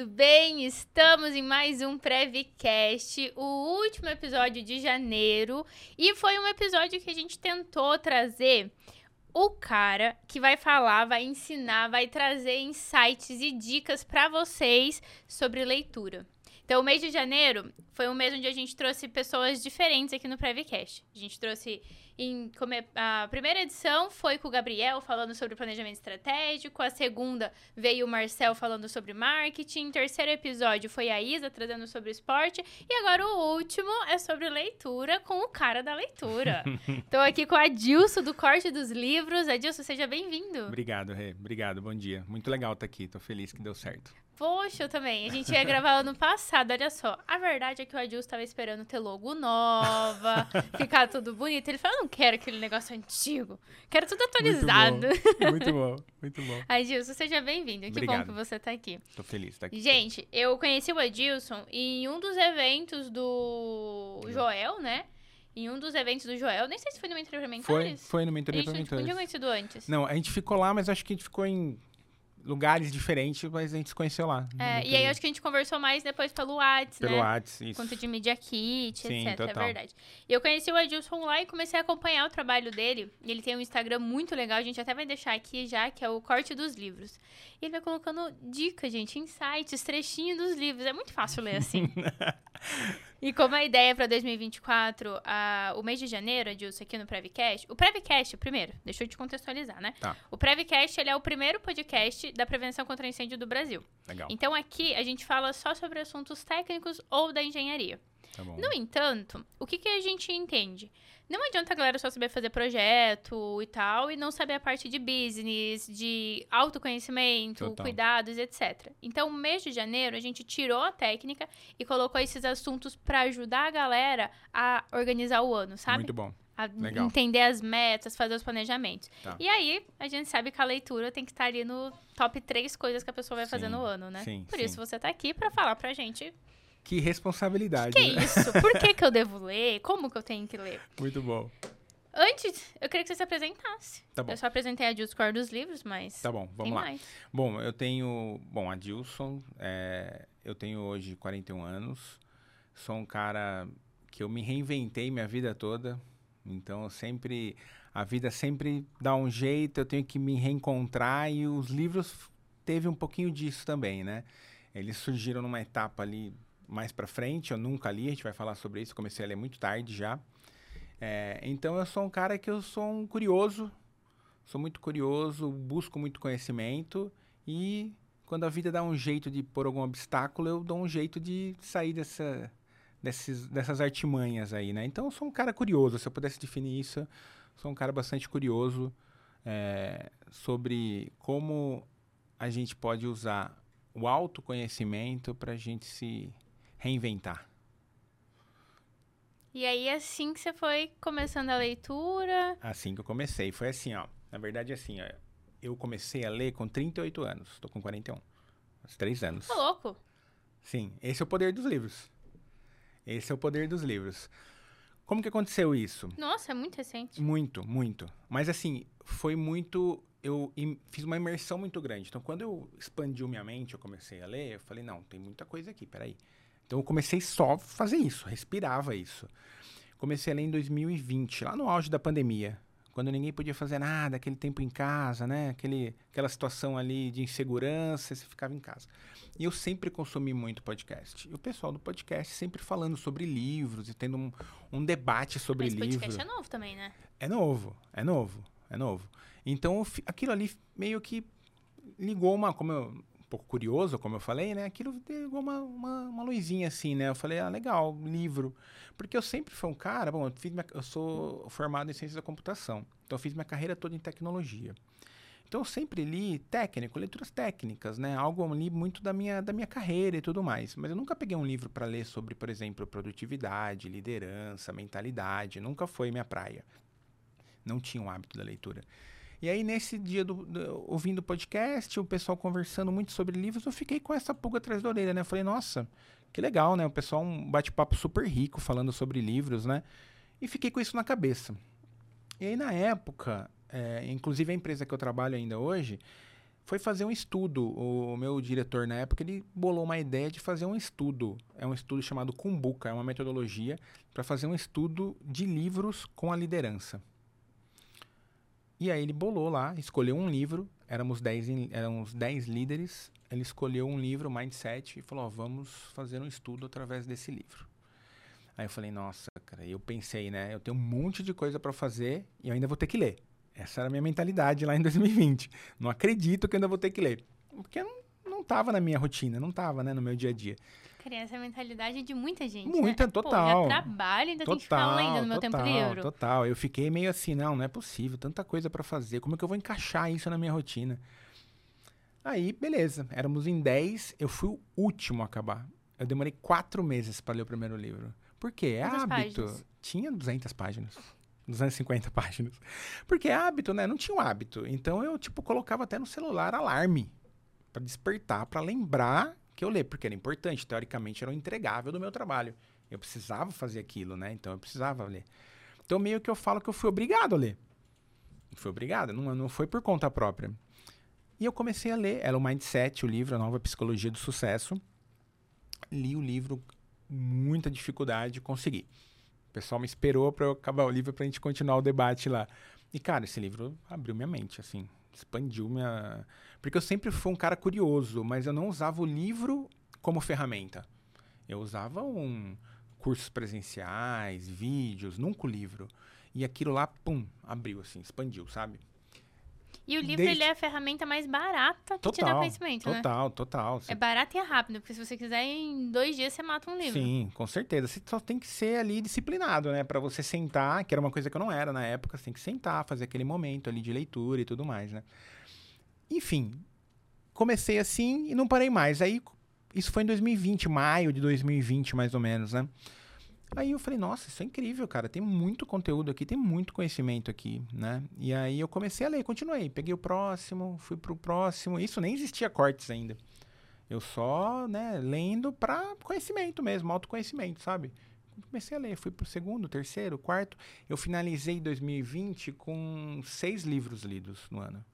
tudo bem? Estamos em mais um Prevcast, o último episódio de janeiro, e foi um episódio que a gente tentou trazer o cara que vai falar, vai ensinar, vai trazer insights e dicas para vocês sobre leitura. Então, o mês de janeiro foi um mês onde a gente trouxe pessoas diferentes aqui no Prevcast. A gente trouxe em, a primeira edição foi com o Gabriel falando sobre planejamento estratégico, a segunda veio o Marcel falando sobre marketing, o terceiro episódio foi a Isa trazendo sobre esporte, e agora o último é sobre leitura com o cara da leitura. Estou aqui com a Adilson do Corte dos Livros. Adilson, seja bem-vindo. Obrigado, Rê. Obrigado, bom dia. Muito legal estar aqui, estou feliz que deu certo. Poxa, eu também. A gente ia gravar ano passado, olha só. A verdade é que o Adilson estava esperando ter logo nova, ficar tudo bonito. Ele falou, não quero aquele negócio antigo. Quero tudo atualizado. Muito bom, muito bom. Adilson, seja bem-vindo. Que Obrigado. bom que você está aqui. Tô feliz de estar aqui. Gente, eu conheci o Adilson em um dos eventos do Joel, né? Em um dos eventos do Joel. Nem sei se foi no Mentoria para Foi, Mentores. foi no Mentoria A para gente não tinha conhecido antes. Não, a gente ficou lá, mas acho que a gente ficou em lugares diferentes, mas a gente se conheceu lá. É, e aí acho que a gente conversou mais depois pelo Whats, Pelo né? Whats, isso. Quanto de Media Kit, Sim, etc. É total. verdade. E eu conheci o Adilson lá e comecei a acompanhar o trabalho dele. Ele tem um Instagram muito legal, a gente até vai deixar aqui já, que é o Corte dos Livros. E ele vai colocando dicas, gente, insights, trechinho dos livros. É muito fácil ler assim. e como a ideia para 2024, a, o mês de janeiro, Adilson, aqui no Prevcast. O Prevcast, primeiro, deixa eu te contextualizar, né? Tá. O Prevcast, ele é o primeiro podcast da prevenção contra incêndio do Brasil. Legal, Então aqui a gente fala só sobre assuntos técnicos ou da engenharia. Tá. No entanto, o que, que a gente entende? Não adianta a galera só saber fazer projeto e tal e não saber a parte de business, de autoconhecimento, Total. cuidados, etc. Então, no mês de janeiro, a gente tirou a técnica e colocou esses assuntos para ajudar a galera a organizar o ano, sabe? Muito bom. a Legal. entender as metas, fazer os planejamentos. Tá. E aí, a gente sabe que a leitura tem que estar ali no top três coisas que a pessoa vai fazer Sim, no ano, né? sim, Por sim. isso você tá aqui pra falar pra gente Que responsabilidade. que é né? isso, por que que eu devo ler, como que eu tenho que ler. Muito bom. Antes, eu queria que você se apresentasse. Tá bom. Eu só apresentei a Discord dos livros, mas Tá bom, vamos lá. mais. Bom, eu tenho. Bom, Adilson, é, eu tenho hoje 41 anos. Sou um cara que eu me reinventei minha vida toda. Então, eu sempre. A vida sempre dá um jeito, eu tenho que me reencontrar e os livros teve um pouquinho disso também, né? Eles surgiram numa etapa ali mais pra frente, eu nunca li, a gente vai falar sobre isso, comecei a ler muito tarde já. É, então, eu sou um cara que eu sou um curioso, sou muito curioso, busco muito conhecimento e quando a vida dá um jeito de pôr algum obstáculo, eu dou um jeito de sair dessa, desses, dessas artimanhas aí, né? Então eu sou um cara curioso, se eu pudesse definir isso, sou um cara bastante curioso é, sobre como a gente pode usar o autoconhecimento para a gente se reinventar. E aí, assim que você foi começando a leitura. Assim que eu comecei, foi assim, ó. Na verdade, assim, ó, eu comecei a ler com 38 anos, tô com 41. Uns três anos. Tô louco. Sim, esse é o poder dos livros. Esse é o poder dos livros. Como que aconteceu isso? Nossa, é muito recente. Muito, muito. Mas assim, foi muito. Eu im- fiz uma imersão muito grande. Então, quando eu expandiu minha mente, eu comecei a ler, eu falei, não, tem muita coisa aqui, peraí. Então, eu comecei só a fazer isso, respirava isso. Comecei a ler em 2020, lá no auge da pandemia. Quando ninguém podia fazer nada, aquele tempo em casa, né? Aquele, aquela situação ali de insegurança, você ficava em casa. E eu sempre consumi muito podcast. E o pessoal do podcast sempre falando sobre livros e tendo um, um debate sobre Esse livro. podcast é novo também, né? É novo, é novo, é novo. Então, aquilo ali meio que ligou uma, como eu, pouco curioso, como eu falei, né? Aquilo ligou uma, uma, uma luzinha assim, né? Eu falei, ah, legal, livro. Porque eu sempre fui um cara, bom, eu, fiz minha- eu sou formado em ciências da computação. Então, eu fiz minha carreira toda em tecnologia. Então, eu sempre li técnico, leituras técnicas, né? Algo ali muito da minha, da minha carreira e tudo mais. Mas eu nunca peguei um livro para ler sobre, por exemplo, produtividade, liderança, mentalidade. Nunca foi minha praia. Não tinha um hábito da leitura. E aí, nesse dia, do, do- ouvindo o podcast, o pessoal conversando muito sobre livros, eu fiquei com essa pulga atrás da orelha, né? Falei, nossa, que legal, né? O pessoal, um bate-papo super rico falando sobre livros, né? E fiquei com isso na cabeça. E aí, na época, é, inclusive a empresa que eu trabalho ainda hoje, foi fazer um estudo. O meu diretor na época ele bolou uma ideia de fazer um estudo. É um estudo chamado Kumbuka, é uma metodologia para fazer um estudo de livros com a liderança. E aí ele bolou lá, escolheu um livro, éramos 10, éramos 10 líderes, ele escolheu um livro, Mindset, e falou, ó, vamos fazer um estudo através desse livro. Aí eu falei, nossa, cara, eu pensei, né, eu tenho um monte de coisa para fazer e eu ainda vou ter que ler. Essa era a minha mentalidade lá em 2020. Não acredito que ainda vou ter que ler. Porque não, não tava na minha rotina, não tava, né, no meu dia a dia. Criança, é a mentalidade de muita gente. Muita, né? total. Pô, já trabalho, ainda total, tem que ficar lendo no meu total, tempo livre. Total, eu fiquei meio assim, não, não é possível, tanta coisa para fazer, como é que eu vou encaixar isso na minha rotina? Aí, beleza, éramos em 10, eu fui o último a acabar. Eu demorei quatro meses para ler o primeiro livro. Por quê? É Quantas hábito. páginas? Tinha 200 páginas. 250 páginas. Porque é hábito, né? Não tinha um hábito. Então eu, tipo, colocava até no celular alarme para despertar, para lembrar que eu ler, porque era importante. Teoricamente era o entregável do meu trabalho. Eu precisava fazer aquilo, né? Então eu precisava ler. Então meio que eu falo que eu fui obrigado a ler. Fui obrigado, não, não foi por conta própria. E eu comecei a ler. Era o Mindset, o livro, a nova psicologia do sucesso. Li o livro, muita dificuldade, consegui. O pessoal me esperou para eu acabar o livro para a gente continuar o debate lá. E, cara, esse livro abriu minha mente, assim, expandiu minha. Porque eu sempre fui um cara curioso, mas eu não usava o livro como ferramenta. Eu usava um cursos presenciais, vídeos, nunca o livro. E aquilo lá, pum, abriu, assim, expandiu, sabe? E o livro, Desde- ele é a ferramenta mais barata que te dá Total, conhecimento, né? total, total. É barato e é rápido, porque se você quiser, em dois dias você mata um livro. Sim, com certeza. Você só tem que ser ali disciplinado, né? Pra você sentar, que era uma coisa que eu não era na época, você tem que sentar, fazer aquele momento ali de leitura e tudo mais, né? Enfim, comecei assim e não parei mais. Aí, isso foi em 2020, maio de 2020, mais ou menos, né? Aí eu falei, nossa, isso é incrível, cara. Tem muito conteúdo aqui, tem muito conhecimento aqui, né? E aí eu comecei a ler, continuei. Peguei o próximo, fui pro próximo. Isso nem existia cortes ainda. Eu só, né, lendo pra conhecimento mesmo, autoconhecimento, sabe? Comecei a ler, fui pro segundo, terceiro, quarto. Eu finalizei 2020 com seis livros lidos no ano.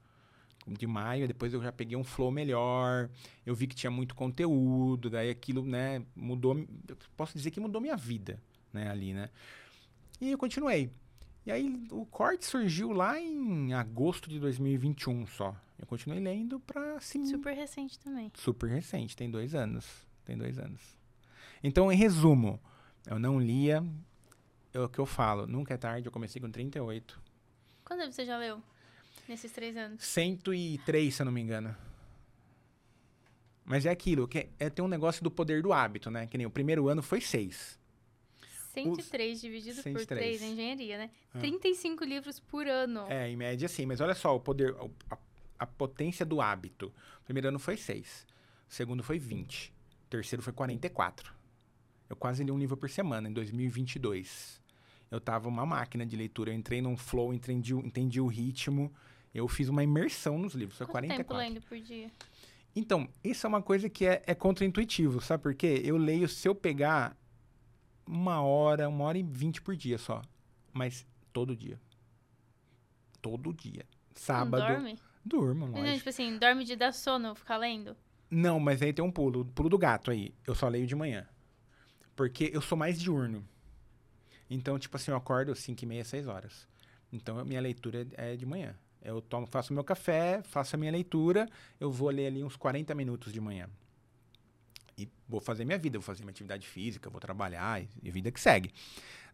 De maio, depois eu já peguei um flow melhor. Eu vi que tinha muito conteúdo, daí aquilo, né, mudou. eu Posso dizer que mudou minha vida, né, ali, né? E eu continuei. E aí o corte surgiu lá em agosto de 2021 só. Eu continuei lendo pra se Super recente também. super recente, tem dois anos. Tem dois anos. Então, em resumo, eu não lia. É o que eu falo, nunca é tarde, eu comecei com 38. Quantos livros você já leu nesses três anos? 103, se eu não me engano. Mas é aquilo, que é, é ter um negócio do poder do hábito, né? Que nem o primeiro ano foi seis. 103 dividido por 103. 3 é engenharia, né? Ah. 35 livros por ano. É, em média sim, mas olha só o poder, a, a potência do hábito. O primeiro ano foi 6, o segundo foi 20, o terceiro foi 44. Eu quase li um livro por semana em 2022. Eu tava uma máquina de leitura, eu entrei num flow, entendi, entendi o ritmo, eu fiz uma imersão nos livros, foi Quanto 44. tempo lendo por dia? Então, isso é uma coisa que é, é contraintuitivo, sabe por quê? Eu leio, se eu pegar uma hora, uma hora e vinte por dia só. Mas todo dia. Todo dia. Sábado. Não dorme? Durmo, Mas, não, lógico. tipo assim, dorme de dar sono, ficar lendo? Não, mas aí tem um pulo. O pulo do gato aí. Eu só leio de manhã. Porque eu sou mais diurno. Então, tipo assim, eu acordo 5 e meia, 6 horas. Então, a minha leitura é de manhã. Eu tomo, faço meu café, faço a minha leitura, eu vou ler ali uns 40 minutos de manhã. E vou fazer minha vida, vou fazer minha atividade física, vou trabalhar e, vida que segue.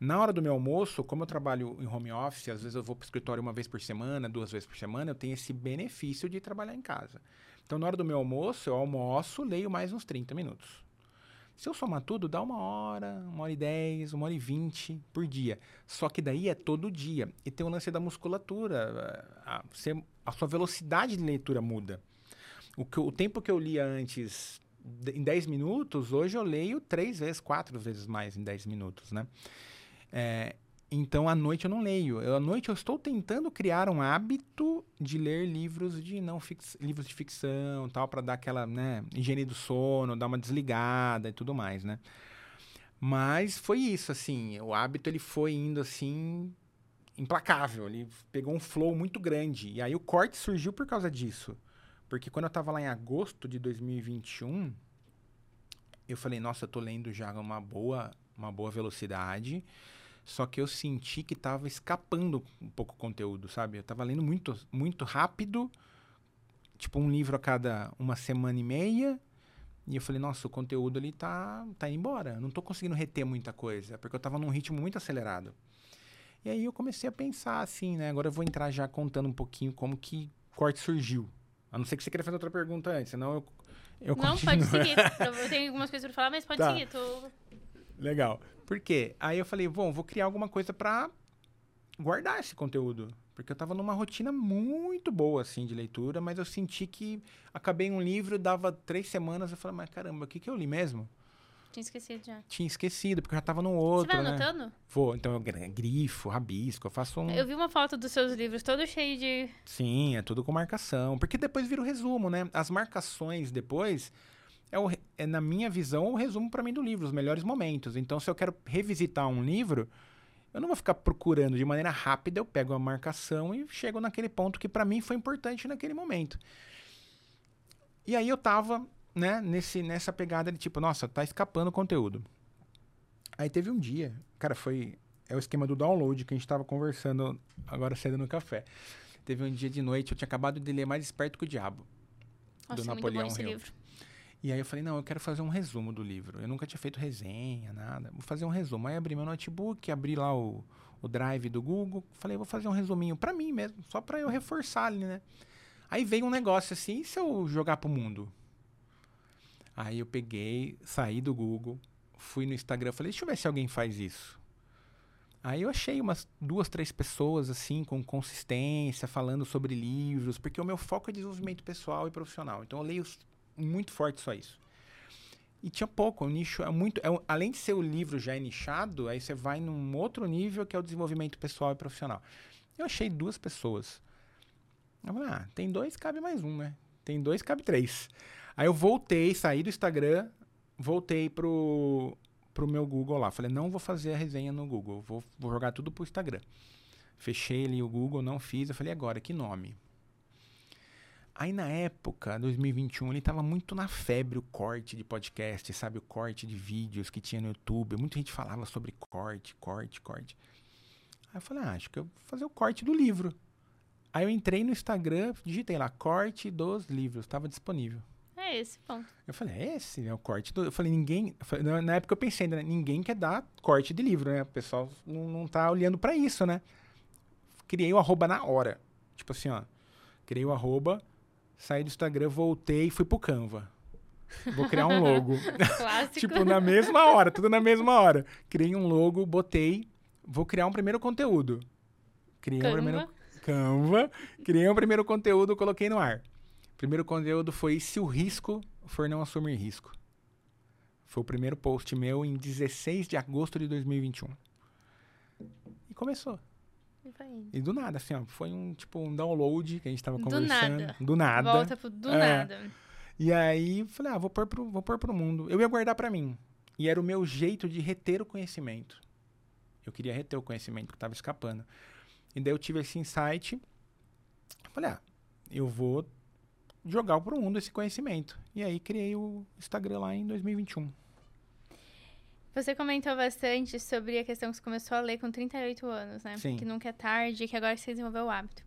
Na hora do meu almoço, como eu trabalho em home office, às vezes eu vou para o escritório uma vez por semana, duas vezes por semana, eu tenho esse benefício de trabalhar em casa. Então, na hora do meu almoço, eu almoço, leio mais uns 30 minutos. Se eu somar tudo, dá uma hora, uma hora e dez, uma hora e vinte por dia. Só que daí é todo dia. E tem o lance da musculatura. A, você- a sua velocidade de leitura muda. O, que, o tempo que eu lia antes em 10 minutos, hoje eu leio três vezes, quatro vezes mais em 10 minutos, né? É, então, à noite eu não leio. Eu, à noite eu estou tentando criar um hábito de ler livros de não fix, livros de ficção, tal, para dar aquela, né, higiene do sono, dar uma desligada e tudo mais, né? Mas foi isso, assim, o hábito ele foi indo assim implacável, ele pegou um flow muito grande. E aí o corte surgiu por causa disso. Porque quando eu tava lá em agosto de 2021, eu falei, nossa, eu tô lendo já uma boa, uma boa velocidade. Só que eu senti que tava escapando um pouco o conteúdo, sabe? Eu tava lendo muito, muito rápido, tipo um livro a cada uma semana e meia. E eu falei, nossa, o conteúdo ali tá, tá indo embora. Eu não tô conseguindo reter muita coisa, porque eu tava num ritmo muito acelerado. E aí eu comecei a pensar assim, né? Agora eu vou entrar já contando um pouquinho como que corte surgiu. A não ser que você queira fazer outra pergunta antes, senão eu, eu Não, continuo. pode seguir. Eu tenho algumas coisas pra falar, mas pode Tá. seguir. Tô... Legal. Por quê? Aí eu falei, bom, vou criar alguma coisa pra guardar esse conteúdo. Porque eu tava numa rotina muito boa, assim, de leitura, mas eu senti que acabei um livro, dava três semanas, eu falei, mas caramba, o que que eu li mesmo? Tinha esquecido já. Tinha esquecido, porque eu já tava no Você outro, vai né? anotando? Vou, então eu gr- grifo, rabisco, eu faço um... Eu vi uma foto dos seus livros todo cheio de. Sim, é tudo com marcação. Porque depois vira o resumo, né? As marcações depois é, o é, na minha visão, o resumo para mim do livro, os melhores momentos. Então, se eu quero revisitar um livro, eu não vou ficar procurando de maneira rápida, eu pego a marcação e chego naquele ponto que para mim foi importante naquele momento. E aí eu tava, né, nesse, nessa pegada de tipo, nossa, tá escapando o conteúdo. Aí teve um dia, cara, foi. É o esquema do download que a gente tava conversando agora cedo no café. Teve um dia de noite, eu tinha acabado de ler Mais Esperto que o Diabo. Nossa, do é muito Napoleão bom esse Hill. livro. E aí eu falei, não, eu quero fazer um resumo do livro. Eu nunca tinha feito resenha, nada. Vou fazer um resumo. Aí abri meu notebook, abri lá o, o drive do Google. Falei, vou fazer um resuminho pra mim mesmo, só pra eu reforçar ali, né? Aí veio um negócio assim, e se eu jogar pro mundo? Aí eu peguei, saí do Google, fui no Instagram, falei, deixa eu ver se alguém faz isso. Aí eu achei umas duas, três pessoas assim, com consistência, falando sobre livros, porque o meu foco é desenvolvimento pessoal e profissional. Então eu leio muito forte só isso. E tinha pouco, o nicho é muito. é além de ser o livro já é nichado, aí você vai num outro nível que é o desenvolvimento pessoal e profissional. Eu achei duas pessoas. Eu falei, ah, tem dois, cabe mais um, né? Tem dois, cabe três. Aí eu voltei, saí do Instagram, voltei pro, pro meu Google lá. Falei, não vou fazer a resenha no Google, vou, vou jogar tudo pro Instagram. Fechei ali o Google, não fiz. Eu falei, agora, que nome? Aí na época, 2021, ele tava muito na febre o corte de podcast, sabe? O corte de vídeos que tinha no YouTube. Muita gente falava sobre corte, corte, corte. Aí eu falei, ah, acho que eu vou fazer o corte do livro. Aí eu entrei no Instagram, digitei lá, corte dos livros, tava disponível. É esse, ponto. Eu falei, é esse, é o corte do. Eu falei, ninguém. eu falei, na- época eu pensei, né? Ninguém quer dar corte de livro, né? O pessoal não, não tá olhando pra isso, né? Criei o arroba na hora. Tipo assim, ó. Criei o arroba, saí do Instagram, voltei e fui pro Canva. Vou criar um logo. Clássico. tipo, na mesma hora, tudo na mesma hora. Criei um logo, botei, vou criar um primeiro conteúdo. Criei um Canva. primeiro Canva, criei um primeiro conteúdo, coloquei no ar. Primeiro conteúdo foi se o risco for não assumir risco. Foi o primeiro post meu em 16 de agosto de 2021. E começou. E do nada, assim, ó, foi um tipo um download que a gente tava Do conversando. nada. Do nada. Volta pro do É. nada. E aí, falei, ah, vou pôr pro, vou pôr pro mundo. Eu ia guardar pra mim. E era o meu jeito de reter o conhecimento. Eu queria reter o conhecimento que tava escapando. E daí eu tive esse insight. Falei, ah, eu vou jogar pro mundo esse conhecimento. E aí criei o Instagram lá em 2021. Você comentou bastante sobre a questão que você começou a ler com 38 anos, né? Sim. Que nunca é tarde, que agora você desenvolveu o hábito.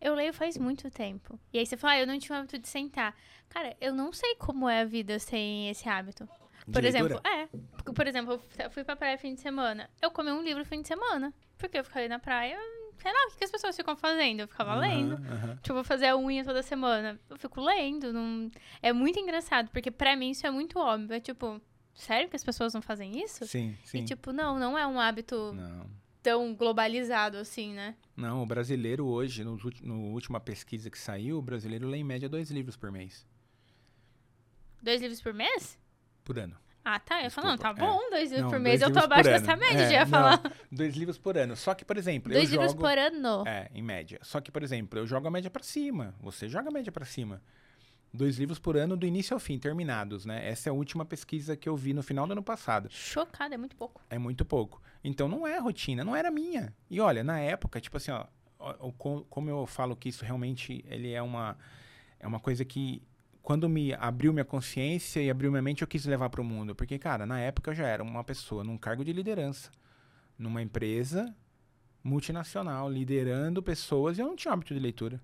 Eu leio faz muito tempo. E aí você fala, ah, eu não tinha o hábito de sentar. Cara, eu não sei como é a vida sem esse hábito. De Por leitura? exemplo, é. Porque, Por exemplo, eu fui pra praia fim de semana. Eu comi um livro fim de semana. Porque eu fiquei na praia, sei lá, o que, que as pessoas ficam fazendo? Eu ficava lendo. Aham, aham. Tipo, eu vou fazer a unha toda semana. Eu fico lendo. Não... É muito engraçado, porque pra mim isso é muito óbvio. É tipo, sério que as pessoas não fazem isso? Sim, sim. E tipo, não, não é um hábito Não. tão globalizado assim, né? Não, o brasileiro hoje, no, no última pesquisa que saiu, o brasileiro lê em média dois livros por mês. Dois livros por mês? Por ano. Ah, tá. Eu falo, não, tá é. bom, dois livros Não, por mês. Eu tô abaixo dessa média, É, já ia não, falar. Dois livros por ano. Só que, por exemplo, Dois livros jogo... por ano. É, em média. Só que, por exemplo, eu jogo a média pra cima. Você joga a média pra cima. Dois livros por ano do início ao fim, terminados, né? Essa é a última pesquisa que eu vi no final do ano passado. Chocada, é muito pouco. É muito pouco. Então não é rotina, não era minha. E olha, na época, tipo assim, ó, ó, ó, co- como eu falo que isso realmente ele é uma é uma coisa que quando me abriu minha consciência e abriu minha mente, eu quis levar para o mundo. Porque, cara, na época eu já era uma pessoa num cargo de liderança, numa empresa multinacional, liderando pessoas e eu não tinha hábito de leitura.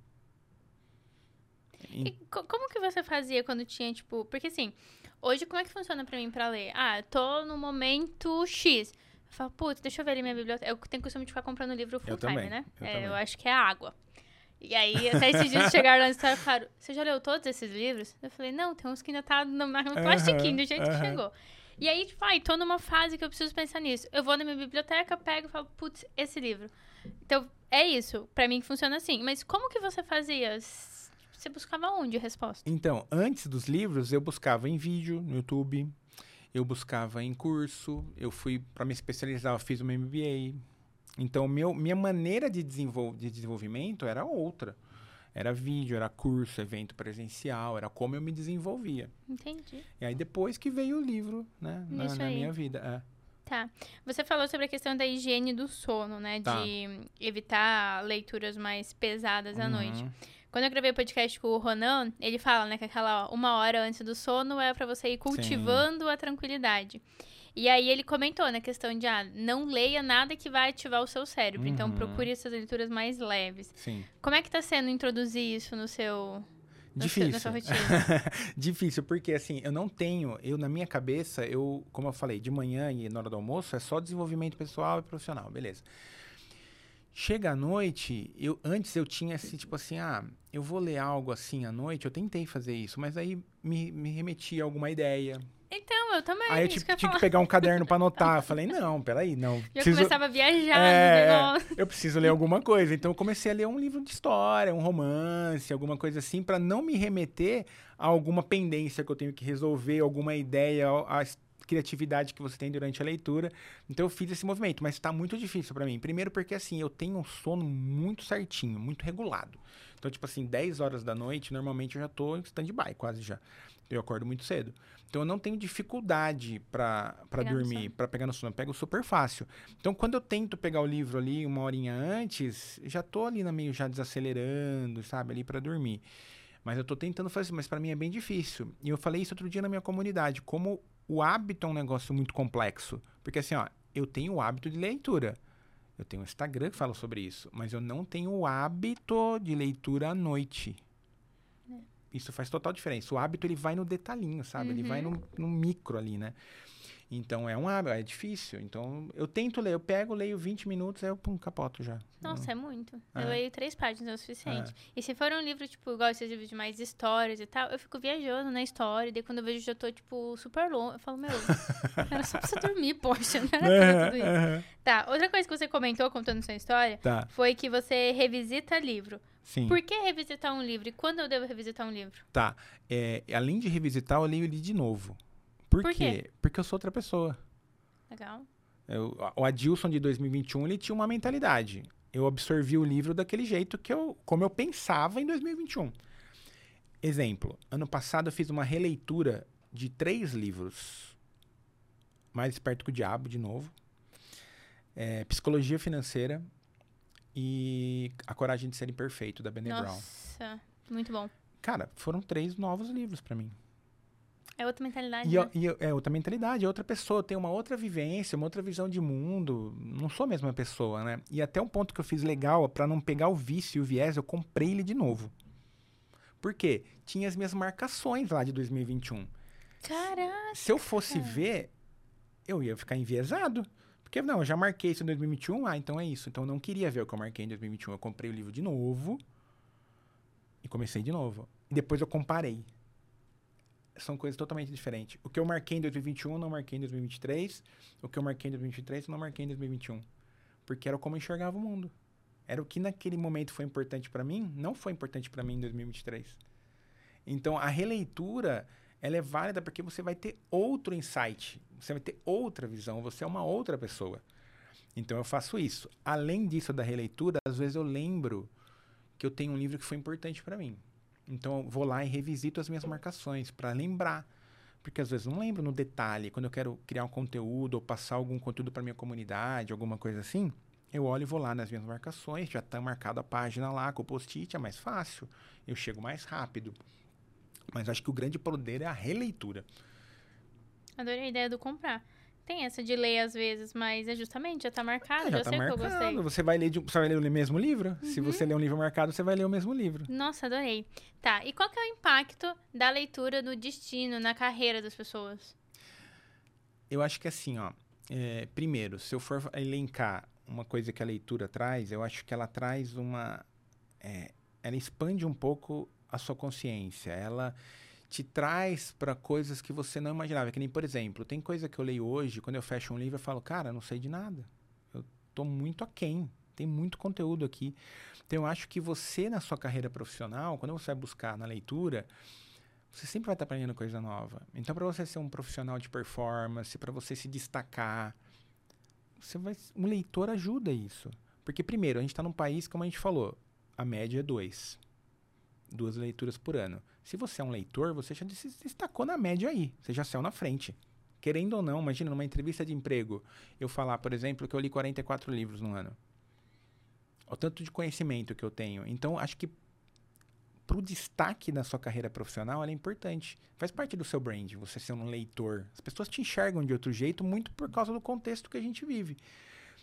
E como que você fazia quando tinha, tipo... Porque, assim, hoje como é que funciona para mim para ler? Ah, tô no momento X. Eu falo, putz, deixa eu ver ali minha biblioteca. Eu tenho costume de ficar comprando livro full Eu time, também, né? eu é, eu acho que é água. E aí, até esses dias chegaram na história e falaram, você já leu todos esses livros? Eu falei, não, tem uns que ainda tá no no plastiquinho, do jeito que chegou. E aí, tipo, ai, tô numa fase que eu preciso pensar nisso. Eu vou na minha biblioteca, pego e falo, putz, esse livro. Então, é isso. Pra mim funciona assim. Mas como que você fazia? Você buscava onde a resposta? Então, antes dos livros, eu buscava em vídeo, no YouTube, eu buscava em curso, eu fui para me especializar, eu fiz uma MBA. Então, meu, minha maneira de, desenvol de desenvolvimento era outra. Era vídeo, era curso, evento presencial, era como eu me desenvolvia. Entendi. E aí depois que veio o livro, né, na, na minha vida. é. Tá. Você falou sobre a questão da higiene do sono, né? Tá. De evitar leituras mais pesadas à noite. Quando eu gravei o podcast com o Ronan, ele fala, né, que aquela uma hora antes do sono é pra você ir cultivando a tranquilidade. E aí ele comentou na questão de, ah, não leia nada que vai ativar o seu cérebro. Então Uhum. procure essas leituras mais leves. Sim. Como é que tá sendo introduzir isso no seu... no Difícil. Difícil, porque assim, eu não tenho, eu na minha cabeça, eu, como eu falei, de manhã e na hora do almoço é só desenvolvimento pessoal e profissional, beleza. Chega à noite, eu antes eu tinha esse tipo assim, ah, eu vou ler algo assim à noite, eu tentei fazer isso, mas aí me, me remetia a alguma ideia. Então, eu também, aí eu tipo, que eu tinha que pegar um caderno pra anotar. Eu falei, não, peraí, não. Preciso- começava a viajar É, no negócio. eu preciso ler alguma coisa. Então eu comecei a ler um livro de história, um romance, alguma coisa assim, pra não me remeter a alguma pendência que eu tenho que resolver, alguma ideia, a s- criatividade que você tem durante a leitura. Então eu fiz esse movimento, mas tá muito difícil pra mim. Primeiro porque assim, eu tenho um sono muito certinho, muito regulado. Então, tipo assim, 10 horas da noite, normalmente eu já tô em stand-by, quase já. Eu acordo muito cedo. Então eu não tenho dificuldade no dormir, pra pegar no sono. Eu pego super fácil. Então, quando eu tento pegar o livro ali uma horinha antes, já tô ali na meio já desacelerando, sabe, ali pra dormir. Mas eu tô tentando fazer mas pra mim é bem difícil. E eu falei isso outro dia na minha comunidade, como o hábito é um negócio muito complexo. Porque assim, ó, eu tenho o hábito de leitura. Eu tenho um Instagram que fala sobre isso, mas eu não tenho o hábito de leitura à noite. Isso faz total diferença. O hábito ele vai no detalhinho, sabe? Ele vai Uhum. no, no micro ali, né? Então é um hábito, é difícil. Então eu tento ler, eu pego, leio 20 minutos, aí eu pum, capoto já. Nossa, é muito. É. Eu leio três páginas, é o suficiente. E se for um livro, tipo, igual esses livros de mais histórias e tal, eu fico viajando na história. E daí quando eu vejo, já tô, tipo, super longe. Eu falo, meu, era só pra você dormir, poxa, não era pra tudo isso. Tá, outra coisa que você comentou, contando sua história, Tá, foi que você revisita livro. sim. Por que revisitar um livro? E quando eu devo revisitar um livro? Tá. É, além de revisitar, eu leio ele de novo. Por, Por quê? quê? Porque eu sou outra pessoa. Legal. Eu- o Adilson de 2021, ele tinha uma mentalidade. Eu absorvi o livro daquele jeito que eu, como eu pensava em 2021. Exemplo, ano passado eu fiz uma releitura de três livros. Mais Esperto que o Diabo, de novo. É, Psicologia Financeira e A Coragem de Ser Imperfeito, da Brené Brown. Nossa, muito bom. Cara, foram três novos livros pra mim. É outra mentalidade, E, né? e é outra mentalidade, é outra pessoa, tem uma outra vivência, uma outra visão de mundo. Não sou a mesma pessoa, né? E até um ponto que eu fiz legal, pra não pegar o vício e o viés, eu comprei ele de novo. Por quê? Tinha as minhas marcações lá de 2021. Caraca. Se eu fosse ver, eu ia ficar enviesado. Porque, não, eu já marquei isso em 2021, ah, então é isso. Então eu não queria ver o que eu marquei em 2021. Eu comprei o livro de novo e comecei de novo. E depois eu comparei. São coisas totalmente diferentes. O que eu marquei em 2021, eu não marquei em 2023. O que eu marquei em 2023, eu não marquei em 2021. Porque era como eu enxergava o mundo. Era o que naquele momento foi importante pra mim, não foi importante pra mim em 2023. Então, a releitura, ela é válida porque você vai ter outro insight, você vai ter outra visão, você é uma outra pessoa. Então, eu faço isso. Além disso da releitura, às vezes eu lembro que eu tenho um livro que foi importante pra mim. Então, eu vou lá e revisito as minhas marcações pra lembrar. Porque às vezes não lembro no detalhe, quando eu quero criar um conteúdo ou passar algum conteúdo pra minha comunidade, alguma coisa assim, eu olho e vou lá nas minhas marcações, já está marcada a página lá com o post-it, é mais fácil, eu chego mais rápido. Mas acho que o grande poder é a releitura. Adorei a ideia do comprar. Tem essa de ler às vezes, mas é justamente, já tá marcado, É, já já tá sei que eu gostei. marcado. Você vai, ler de- você vai ler o mesmo livro? Se Uhum. você ler um livro marcado, você vai ler o mesmo livro. Nossa, adorei. Tá, e qual que é o impacto da leitura no destino, na carreira das pessoas? Eu acho que assim, ó. é, primeiro, se eu for elencar uma coisa que a leitura traz, eu acho que ela traz uma. é, ela expande um pouco a sua consciência. Ela te traz para coisas que você não imaginava. Que nem, por exemplo, tem coisa que eu leio hoje, quando eu fecho um livro, eu falo, cara, não sei de nada. Eu tô muito aquém. Tem muito conteúdo aqui. Então, eu acho que você, na sua carreira profissional, quando você vai buscar na leitura, você sempre vai estar aprendendo coisa nova. Então, para você ser um profissional de performance, para você se destacar, você vai, um leitor ajuda isso. Porque, primeiro, a gente está num país, como a gente falou, a média é dois. Duas leituras por ano. Se você é um leitor, você já se destacou na média aí. Você já saiu na frente. Querendo ou não, imagina numa entrevista de emprego, eu falar, por exemplo, que eu li 44 livros no ano. O tanto de conhecimento que eu tenho. Então, acho que para o destaque na sua carreira profissional, ela é importante. Faz parte do seu brand, você ser um leitor. As pessoas te enxergam de outro jeito muito por causa do contexto que a gente vive.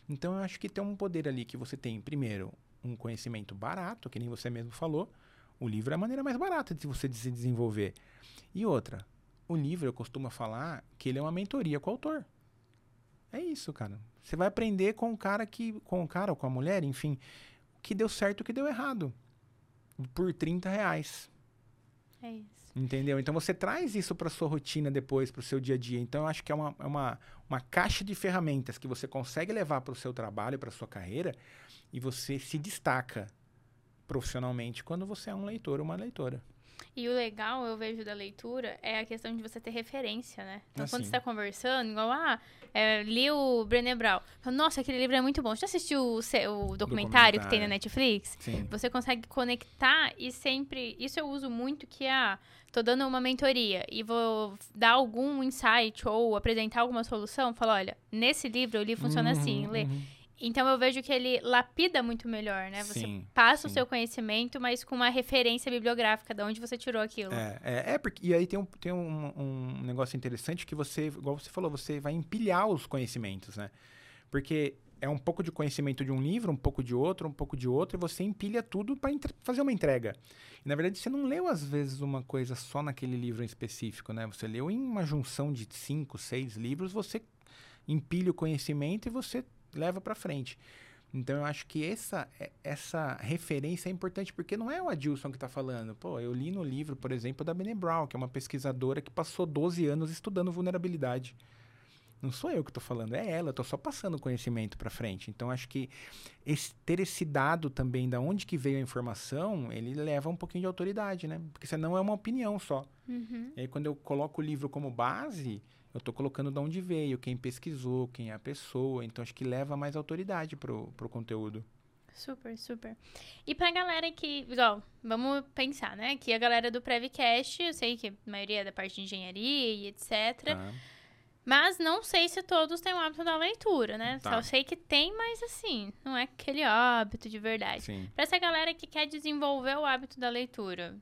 Então, eu acho que tem um poder ali que você tem, primeiro, um conhecimento barato, que nem você mesmo falou. O livro é a maneira mais barata de você se desenvolver. E outra, o livro, eu costumo falar que ele é uma mentoria com o autor. É isso, cara. Você vai aprender com o cara que, com o cara ou com a mulher, enfim, o que deu certo e o que deu errado. Por 30 reais. É isso. Entendeu? Então você traz isso para sua rotina depois, para o seu dia a dia. Então eu acho que é uma, é uma, uma caixa de ferramentas que você consegue levar para o seu trabalho, para sua carreira, e você se destaca profissionalmente quando você é um leitor ou uma leitora. E o legal, eu vejo da leitura, é a questão de você ter referência, né? Então, Ah, quando você tá conversando, igual, ah, é, li o Brené Brown. Nossa, aquele livro é muito bom. Você já assistiu o, o documentário, que tem na Documentário. Netflix? Sim. Você consegue conectar e sempre. Isso eu uso muito que ah, tô dando uma mentoria e vou dar algum insight ou apresentar alguma solução. Falo, olha, nesse livro eu li funciona assim, Uhum, lê. uhum. Então eu vejo que ele lapida muito melhor, né? Você Sim, passa o sim. seu conhecimento, mas com uma referência bibliográfica de onde você tirou aquilo. É, é, é porque, e aí tem, um, tem um, um negócio interessante que você, igual você falou, você vai empilhar os conhecimentos, né? Porque é um pouco de conhecimento de um livro, um pouco de outro, um pouco de outro, e você empilha tudo para fazer uma entrega. E, na verdade, você não leu, às vezes, uma coisa só naquele livro em específico, né? Você leu em uma junção de cinco, seis livros, você empilha o conhecimento e você leva para frente. Então, eu acho que essa, é- essa referência é importante, porque não é o Adilson que está falando. Pô, eu li no livro, por exemplo, da Bene Brown, que é uma pesquisadora que passou 12 anos estudando vulnerabilidade. Não sou eu que estou falando, é ela. Estou só passando conhecimento para frente. Então, acho que esse- ter esse dado também da onde que veio a informação, ele leva um pouquinho de autoridade, né? Porque senão é uma opinião só. Uhum. E aí, quando eu coloco o livro como base, eu estou colocando de onde veio, quem pesquisou, quem é a pessoa. Então, acho que leva mais autoridade pro, pro conteúdo. Super, super. E pra galera que, igual, vamos pensar, né? Que a galera do Prevcast, eu sei que a maioria é da parte de engenharia e etc. Tá? Mas não sei se todos têm o hábito da leitura, né? Tá. Só sei que tem, mas assim, não é aquele hábito de verdade. Sim. Pra essa galera que quer desenvolver o hábito da leitura,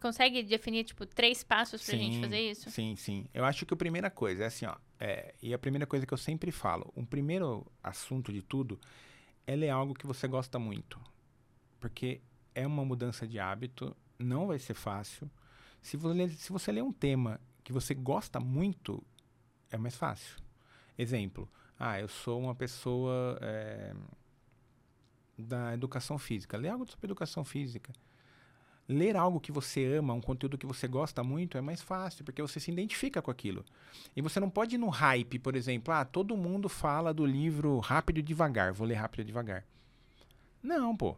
consegue definir, tipo, três passos pra gente Sim, fazer isso? Sim, sim. Eu acho que a primeira coisa é assim, ó. é, e a primeira coisa que eu sempre falo, um primeiro assunto de tudo é ler algo que você gosta muito. Porque é uma mudança de hábito, não vai ser fácil. Se você, se você ler um tema que você gosta muito, é mais fácil. Exemplo, ah, eu sou uma pessoa é, da educação física. Lê algo sobre educação física. Ler algo que você ama, um conteúdo que você gosta muito, é mais fácil, porque você se identifica com aquilo. E você não pode ir no hype, por exemplo, ah, todo mundo fala do livro Rápido e Devagar, vou ler Rápido e Devagar. Não, pô.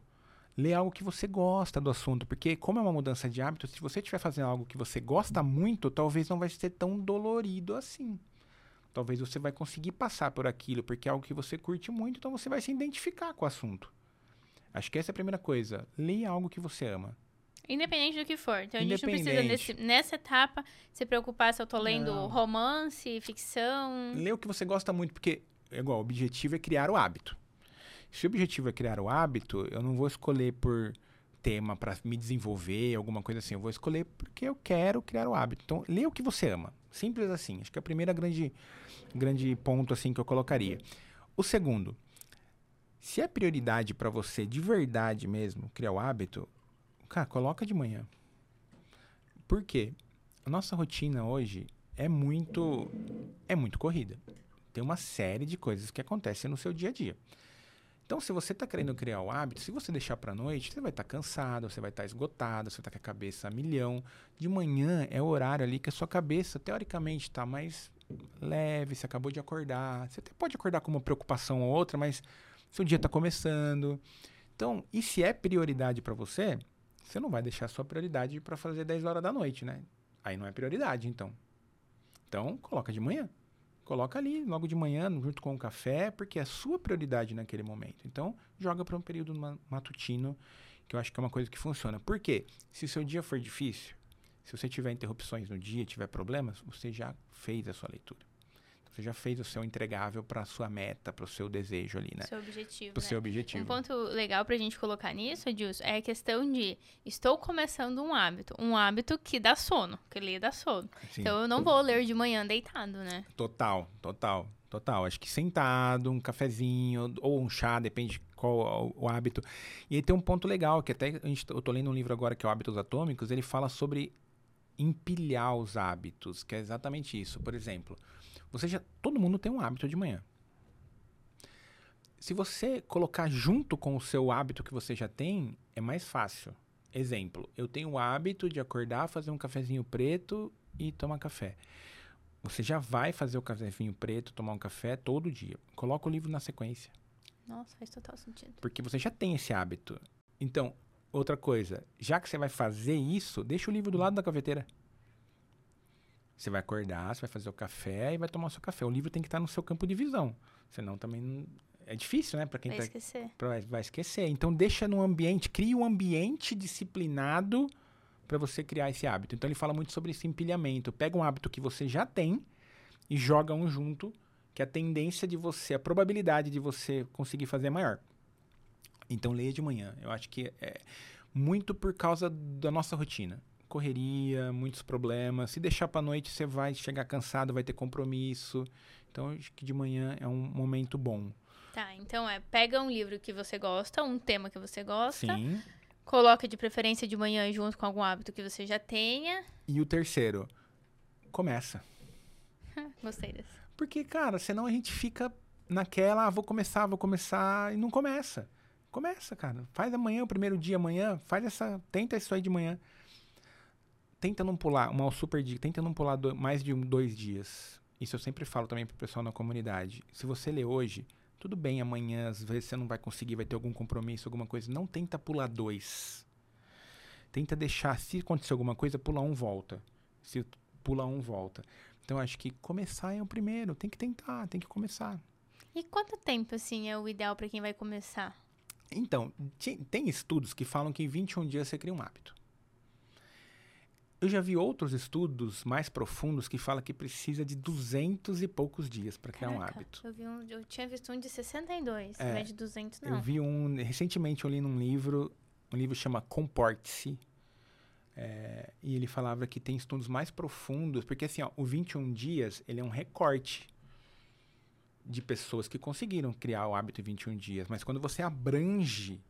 Lê algo que você gosta do assunto, porque como é uma mudança de hábito, se você estiver fazendo algo que você gosta muito, talvez não vai ser tão dolorido assim. Talvez você vai conseguir passar por aquilo, porque é algo que você curte muito, então você vai se identificar com o assunto. Acho que essa é a primeira coisa. Leia algo que você ama. Independente do que for. Então a gente não precisa, nesse, nessa etapa, se preocupar se eu tô lendo Não. romance, ficção. Lê o que você gosta muito, porque, é igual, o objetivo é criar o hábito. Se o objetivo é criar o hábito, eu não vou escolher por tema para me desenvolver, alguma coisa assim. Eu vou escolher porque eu quero criar o hábito. Então, lê o que você ama. Simples assim. Acho que é a primeira grande, grande ponto assim que eu colocaria. O segundo, se é prioridade para você de verdade mesmo criar o hábito, cara, coloca de manhã. Por quê? A nossa rotina hoje é muito é muito corrida. Tem uma série de coisas que acontecem no seu dia a dia. Então, se você está querendo criar o hábito, se você deixar para noite, você vai estar tá cansado, você vai estar tá esgotado, você vai estar tá com a cabeça a milhão. De manhã é o horário ali que a sua cabeça, teoricamente, está mais leve, você acabou de acordar. Você até pode acordar com uma preocupação ou outra, mas seu dia está começando. Então, e se é prioridade para você, você não vai deixar sua prioridade para fazer 10 horas da noite, né? Aí não é prioridade, então. Então, coloca de manhã. Coloca ali, logo de manhã, junto com o café, porque é a sua prioridade naquele momento. Então, joga para um período matutino, que eu acho que é uma coisa que funciona. Por quê? Se o seu dia for difícil, se você tiver interrupções no dia, tiver problemas, você já fez a sua leitura. Você já fez o seu entregável para a sua meta, para o seu desejo ali, né? Seu objetivo. Para o né? seu objetivo. Um ponto legal para a gente colocar nisso, Edilson, é a questão de estou começando um hábito. Um hábito que dá sono, que lê dá sono. Sim. Então eu não vou ler de manhã deitado, né? Total, total, total. Acho que sentado, um cafezinho ou um chá, depende qual o, o hábito. E aí tem um ponto legal, que até a gente, eu tô lendo um livro agora que é o Hábitos Atômicos, ele fala sobre empilhar os hábitos, que é exatamente isso. Por exemplo, você já, todo mundo tem um hábito de manhã. Se você colocar junto com o seu hábito que você já tem, é mais fácil. Exemplo, eu tenho o hábito de acordar, fazer um cafezinho preto e tomar café. Você já vai fazer o cafezinho preto, tomar um café todo dia. Coloca o livro na sequência. Nossa, faz total sentido. Porque você já tem esse hábito. Então, outra coisa, já que você vai fazer isso, deixa o livro do lado da cafeteira. Você vai acordar, você vai fazer o café e vai tomar o seu café. O livro tem que estar no seu campo de visão. Senão também é difícil, né? Para quem vai tá, esquecer. Pra, vai esquecer. Então deixa no ambiente, cria um ambiente disciplinado para você criar esse hábito. Então ele fala muito sobre esse empilhamento. Pega um hábito que você já tem e joga um junto, que a tendência de você, a probabilidade de você conseguir fazer é maior. Então leia de manhã. Eu acho que é muito por causa da nossa rotina correria, muitos problemas. Se deixar para noite, você vai chegar cansado, vai ter compromisso. Então, acho que de manhã é um momento bom. Tá, então é, pega um livro que você gosta, um tema que você gosta. Sim. Coloca de preferência de manhã junto com algum hábito que você já tenha. E o terceiro, começa. Gostei desse. Porque, cara, senão a gente fica naquela, ah, vou começar, vou começar, e não começa. Começa, cara. Faz amanhã, o primeiro dia amanhã, faz essa, tenta isso aí de manhã tenta não pular, uma super dica, tenta não pular do, mais de um, dois dias. Isso eu sempre falo também pro pessoal na comunidade. Se você lê hoje, tudo bem, amanhã às vezes você não vai conseguir, vai ter algum compromisso, alguma coisa. Não tenta pular dois. Tenta deixar, se acontecer alguma coisa, pula um, volta. Se pula um, volta. Então acho que começar é o primeiro, tem que tentar, tem que começar. E quanto tempo, assim, é o ideal para quem vai começar? Então, tem estudos que falam que em 21 dias você cria um hábito. Eu já vi outros estudos mais profundos que falam que precisa de 200 e poucos dias para criar um hábito. Eu, vi um, eu tinha visto um de 62, é, não é de 200 não. Eu vi um, recentemente eu li num livro, um livro chama Comporte-se, é, e ele falava que tem estudos mais profundos, porque assim, ó, o 21 dias, ele é um recorte de pessoas que conseguiram criar o hábito em 21 dias, mas quando você abrange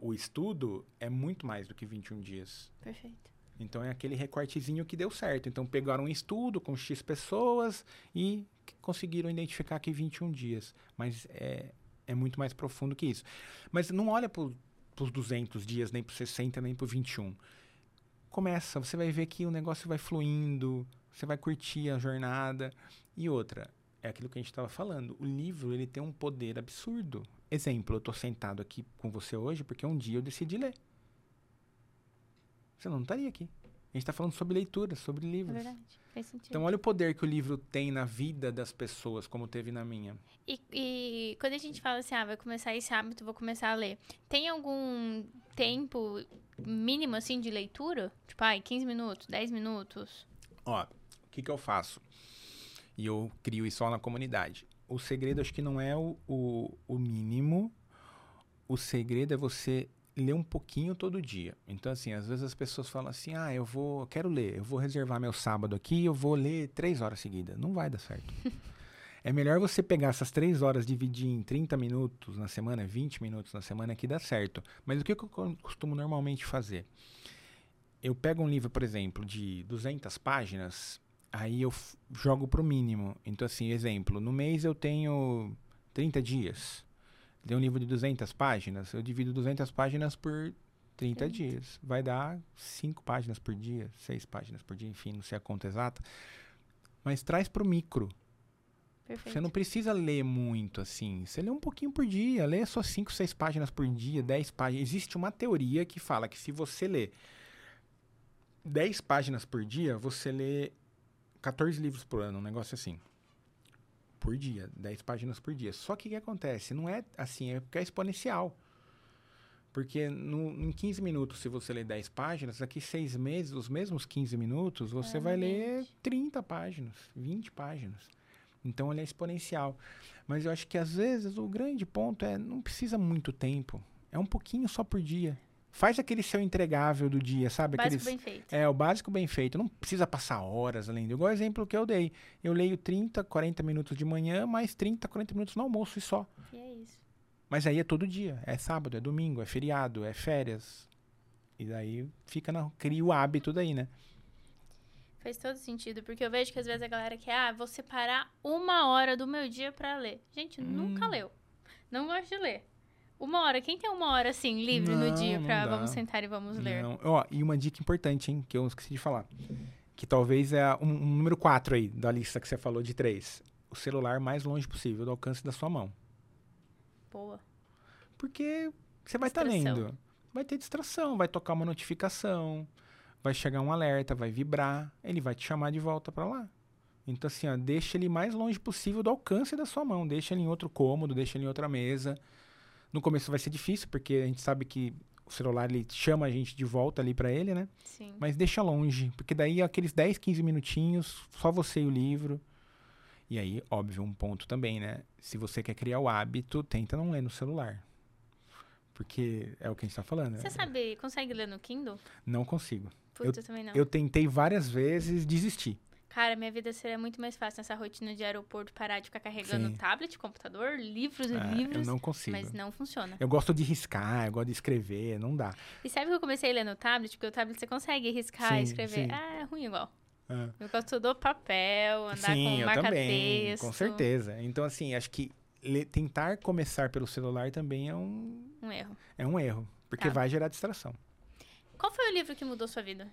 o estudo, é muito mais do que 21 dias. Perfeito. Então é aquele recortezinho que deu certo. Então pegaram um estudo com X pessoas e conseguiram identificar que 21 dias. Mas é, é muito mais profundo que isso. Mas não olha para os 200 dias, nem para 60, nem para 21. Começa, você vai ver que o negócio vai fluindo, você vai curtir a jornada. E outra, é aquilo que a gente estava falando. O livro ele tem um poder absurdo. Exemplo, eu estou sentado aqui com você hoje porque um dia eu decidi ler. Você não estaria aqui. A gente está falando sobre leitura, sobre livros. É verdade, faz sentido. Então, olha o poder que o livro tem na vida das pessoas, como teve na minha. E, e, quando a gente fala assim, ah, vai começar esse hábito, vou começar a ler, tem algum tempo mínimo, assim, de leitura? Tipo, ai, 15 minutos, 10 minutos? Ó, o que, que eu faço? E eu crio isso só na comunidade. o segredo acho que não é o, o, o mínimo. O segredo é você ler um pouquinho todo dia. Então, assim, às vezes as pessoas falam assim: ah, eu vou, quero ler, eu vou reservar meu sábado aqui, eu vou ler três horas seguidas. Não vai dar certo. é melhor você pegar essas três horas, dividir em 30 minutos na semana, 20 minutos na semana, que dá certo. Mas o que eu costumo normalmente fazer? Eu pego um livro, por exemplo, de 200 páginas, aí eu jogo para o mínimo. Então, assim, exemplo, no mês eu tenho 30 dias tem um livro de 200 páginas, eu divido 200 páginas por 30 dias. Vai dar 5 páginas por dia, 6 páginas por dia, enfim, não sei a conta exata. Mas traz para o micro. Perfeito. Você não precisa ler muito assim. Você lê um pouquinho por dia, lê só 5, 6 páginas por dia, 10 páginas. Existe uma teoria que fala que se você lê 10 páginas por dia, você lê 14 livros por ano, um negócio assim por dia, 10 páginas por dia. Só que o que acontece? Não é assim, é porque é exponencial. Porque no, em 15 minutos, se você ler 10 páginas, daqui seis meses, os mesmos 15 minutos, você é, vai 20. ler 30 páginas, 20 páginas. Então ele é exponencial. Mas eu acho que às vezes o grande ponto é não precisa muito tempo. É um pouquinho só por dia. Faz aquele seu entregável do dia, sabe? Básico Aqueles, bem feito. É, o básico bem feito. Não precisa passar horas além. Igual o exemplo que eu dei. Eu leio 30, 40 minutos de manhã, mais 30, 40 minutos no almoço e só. E é isso. Mas aí é todo dia. É sábado, é domingo, é feriado, é férias. E daí fica na, cria o hábito daí, né? Faz todo sentido, porque eu vejo que às vezes a galera quer, ah, vou separar uma hora do meu dia para ler. Gente, hum. nunca leu. Não gosto de ler. Uma hora. Quem tem uma hora, assim, livre não, no dia pra vamos sentar e vamos ler? Não. Ó, e uma dica importante, hein, que eu esqueci de falar. Que talvez é um, um número 4 aí, da lista que você falou de três. O celular mais longe possível do alcance da sua mão. Boa. Porque você vai estar tá lendo. Vai ter distração, vai tocar uma notificação, vai chegar um alerta, vai vibrar, ele vai te chamar de volta para lá. Então, assim, ó, deixa ele mais longe possível do alcance da sua mão. Deixa ele em outro cômodo, deixa ele em outra mesa. No começo vai ser difícil, porque a gente sabe que o celular ele chama a gente de volta ali para ele, né? Sim. Mas deixa longe, porque daí aqueles 10, 15 minutinhos, só você e o livro. E aí, óbvio, um ponto também, né? Se você quer criar o hábito, tenta não ler no celular. Porque é o que a gente tá falando. Você né? sabe, consegue ler no Kindle? Não consigo. Puta, eu, também não. Eu tentei várias vezes, desisti. Cara, minha vida seria muito mais fácil nessa rotina de aeroporto, parar de ficar carregando Sim. tablet, computador, livros e é, livros. Eu não consigo. Mas não funciona. Eu gosto de riscar, eu gosto de escrever, não dá. E sabe que eu comecei a ler no tablet? Porque o tablet você consegue riscar e escrever. Sim. Ah, é ruim igual. É. Eu gosto do papel, andar sim, com marca-texto. Com certeza. Então, assim, acho que tentar começar pelo celular também é um... Um erro. É um erro, porque tá. vai gerar distração. Qual foi o livro que mudou sua vida?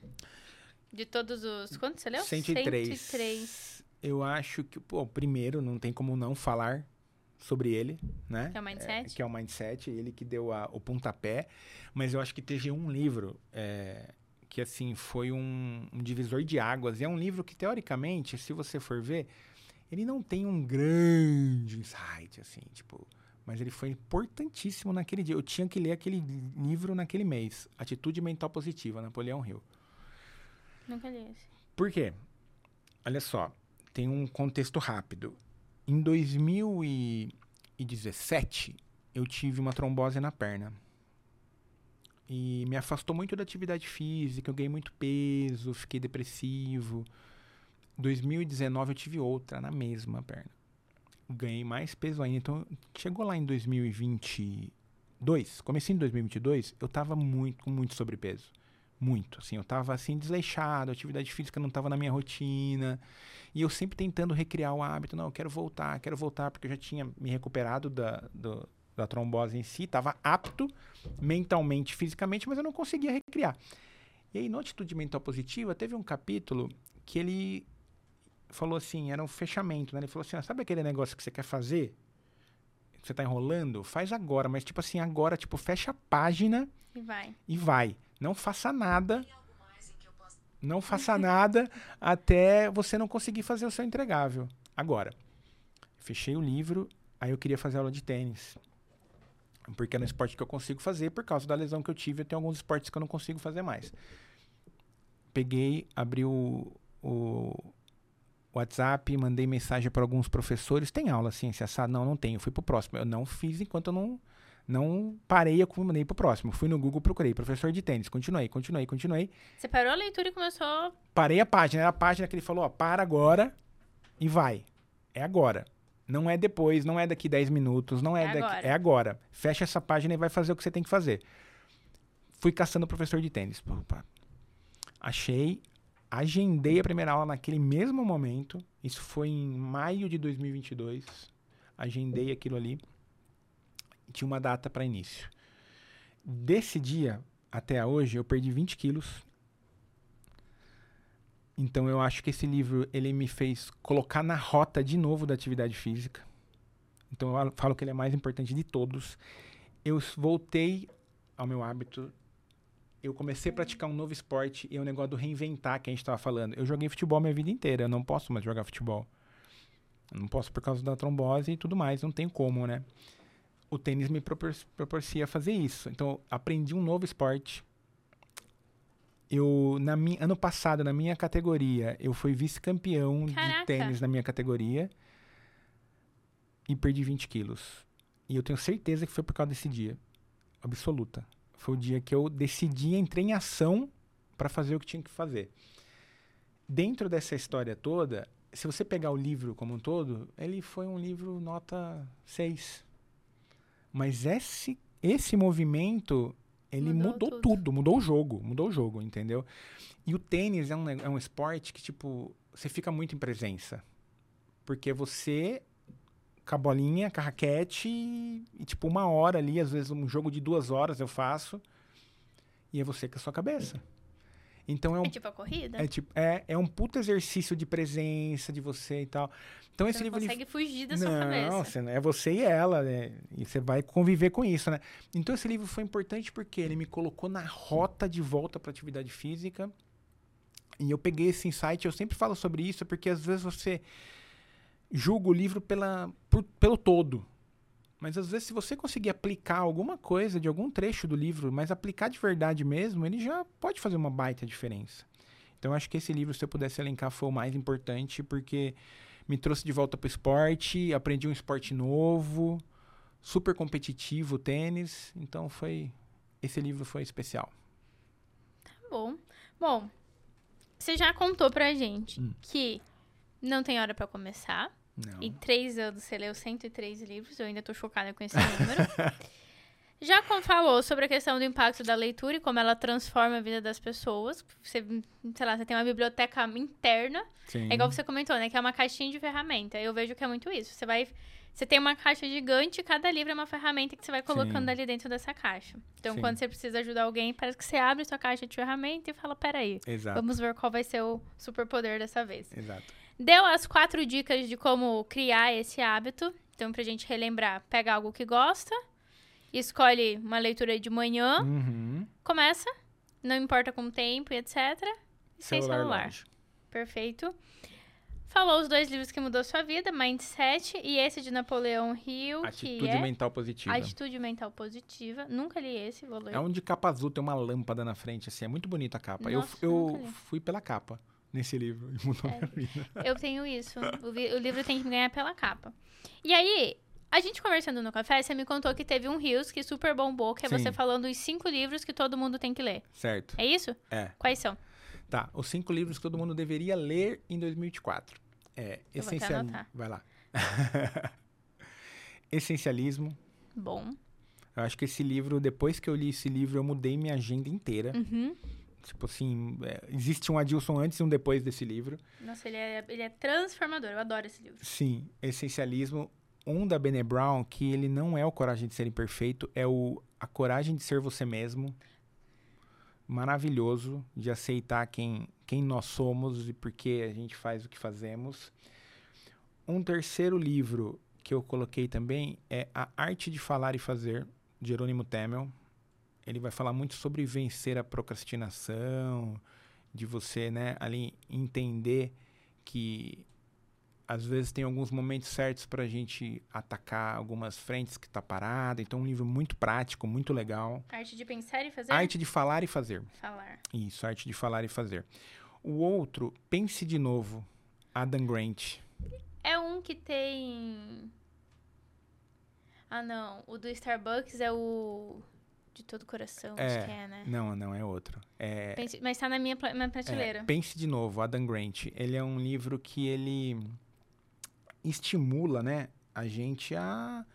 De todos os. Quantos você leu? 103. 103. Eu acho que, pô, primeiro, não tem como não falar sobre ele, né? Que é o Mindset. É, que é o Mindset, ele que deu a, o pontapé. Mas eu acho que teve um livro é, que, assim, foi um, um, divisor de águas. E é um livro que, teoricamente, se você for ver, ele não tem um grande insight, assim, tipo... Mas ele foi importantíssimo naquele dia. Eu tinha que ler aquele livro naquele mês. Atitude Mental Positiva, Napoleão Hill. Nunca li esse. Por quê? Olha só, tem um contexto rápido. Em 2017, eu tive uma trombose na perna. E me afastou muito da atividade física, eu ganhei muito peso, fiquei depressivo. 2019 eu tive outra na mesma perna. Ganhei mais peso ainda. Então, chegou lá em 2022, comecei em 2022, eu tava muito, com muito sobrepeso muito, assim, eu tava assim desleixado, a atividade física não tava na minha rotina, e eu sempre tentando recriar o hábito, não, eu quero voltar, quero voltar, porque eu já tinha me recuperado da, do, da trombose em si, tava apto mentalmente, fisicamente, mas eu não conseguia recriar. E aí, no Atitude Mental Positiva, teve um capítulo que ele falou assim, era um fechamento, né? Ele falou assim, ah, sabe aquele negócio que você quer fazer? Que você tá enrolando? Faz agora, mas tipo assim, agora, tipo, fecha a página e vai. E vai. Não faça nada. Não faça nada até você não conseguir fazer o seu entregável. Agora, fechei o livro, aí eu queria fazer aula de tênis. Porque é no esporte que eu consigo fazer, por causa da lesão que eu tive, eu tenho alguns esportes que eu não consigo fazer mais. Peguei, abri o, o, WhatsApp, mandei mensagem para alguns professores. Tem aula ciência assada? Não, não tenho. Fui pro próximo. Eu não fiz enquanto eu não, não parei, mandei pro próximo. Fui no Google, procurei professor de tênis. Continuei, continuei, continuei. Você parou a leitura e começou. Parei a página. Era a página que ele falou: ó, para agora e vai. É agora. Não é depois, não é daqui 10 minutos, não é, É daqui. agora. É agora. Fecha essa página e vai fazer o que você tem que fazer. Fui caçando professor de tênis. Opa. Achei, agendei a primeira aula naquele mesmo momento. Isso foi em maio de 2022. Agendei aquilo ali. Tinha uma data para início. Desse dia até hoje, eu perdi 20 quilos. Então eu acho que esse livro ele me fez colocar na rota de novo da atividade física. Então eu falo que ele é mais importante de todos. Eu voltei ao meu hábito. Eu comecei a praticar um novo esporte e é o negócio do reinventar que a gente estava falando. Eu joguei futebol minha vida inteira, eu não posso mais jogar futebol. Eu não posso por causa da trombose e tudo mais, não tem como, né? O tênis me propor propicia fazer isso. Então, aprendi um novo esporte. Eu, na minha, ano passado, na minha categoria, eu fui vice-campeão de tênis na minha categoria e perdi 20 quilos. E eu tenho certeza que foi por causa desse dia. Absoluta. Foi o dia que eu decidi, entrei em ação para fazer o que tinha que fazer. Dentro dessa história toda, se você pegar o livro como um todo, ele foi um livro nota 6. Mas esse, esse movimento, ele Mudou mudou, tudo. tudo. mudou o jogo, mudou o jogo, entendeu? E o tênis é um, é um esporte que, tipo, você fica muito em presença. Porque você, com a bolinha, com a raquete, e, e, tipo, uma hora ali, às vezes um jogo de duas horas eu faço, e é você com a sua cabeça. Então é um É tipo a corrida? é, tipo, é, é um puto exercício de presença de você e tal. Então esse você não livro. ele- consegue fugir da sua não, cabeça. você é você e ela, né? E você vai conviver com isso, né? Então esse livro foi importante porque ele me colocou na rota de volta para atividade física. E eu peguei esse insight, eu sempre falo sobre isso, porque às vezes você julga o livro pela, por- pelo todo. Mas às vezes, se você conseguir aplicar alguma coisa de algum trecho do livro, mas aplicar de verdade mesmo, ele já pode fazer uma baita diferença. Então, acho que esse livro, se eu pudesse elencar, foi o mais importante, porque me trouxe de volta para o esporte, aprendi um esporte novo, super competitivo, o tênis. Então, foi esse livro foi especial. Tá bom. Bom, você já contou pra gente Hum. que não tem hora pra começar. Não. Em três anos você leu 103 livros, eu ainda tô chocada com esse número. Já com- falou sobre a questão do impacto da leitura e como ela transforma a vida das pessoas. Você, sei lá, você tem uma biblioteca interna. Sim. É igual você comentou, né? Que é uma caixinha de ferramenta. Eu vejo que é muito isso. Você vai. Você tem uma caixa gigante e cada livro é uma ferramenta que você vai colocando Sim. ali dentro dessa caixa. Então, Sim. quando você precisa ajudar alguém, parece que você abre sua caixa de ferramenta e fala: peraí, Exato. vamos ver qual vai ser o superpoder dessa vez. Exato. Deu as quatro dicas de como criar esse hábito. Então, pra gente relembrar, pega algo que gosta, escolhe uma leitura de manhã, Uhum. começa, não importa com o tempo e etc. E sem celular. longe. Perfeito. Falou os dois livros que mudou sua vida, Mindset e esse de Napoleão Hill, Atitude que é mental positiva. Atitude Mental Positiva. Nunca li esse, vou ler. É um de capa azul, tem uma lâmpada na frente, assim, é muito bonita a capa. Nossa, eu eu fui pela capa nesse livro e mudou É. minha vida. Eu tenho isso. O, vi- o livro tem que me ganhar pela capa. E aí, a gente conversando no café, você me contou que teve um Rios que super bombou, que é Sim. você falando os cinco livros que todo mundo tem que ler. Certo. É isso? É. Quais são? Tá, os cinco livros que todo mundo deveria ler em 2024. É, Eu vou até essencial... anotar. Vai lá. Essencialismo. Bom. Eu acho que esse livro, depois que eu li esse livro, eu mudei minha agenda inteira. Uhum. Tipo assim, é, existe um Adilson antes e um depois desse livro. Nossa, ele é, ele é transformador. Eu adoro esse livro. Sim, essencialismo. Um da Bene Brown, que ele não é o Coragem de Ser Imperfeito, é o A Coragem de Ser Você Mesmo. Maravilhoso de aceitar quem, quem nós somos e por que a gente faz o que fazemos. Um terceiro livro que eu coloquei também é A Arte de Falar e Fazer, de Jerônimo Temel. Ele vai falar muito sobre vencer a procrastinação, de você, né, ali entender que às vezes tem alguns momentos certos para a gente atacar algumas frentes que tá parada. Então, um livro muito prático, muito legal. Arte de pensar e fazer? Arte de falar e fazer. Falar. Isso, arte de falar e fazer. O outro, Pense de Novo. Adam Grant. É um que tem. Ah, não. O do Starbucks é o. De todo coração, É. acho que é, né? Não, não, é outro. É, Pense- Mas tá na minha, na prateleira. É, pense de novo, Adam Grant. Ele é um livro que ele estimula, né, a gente a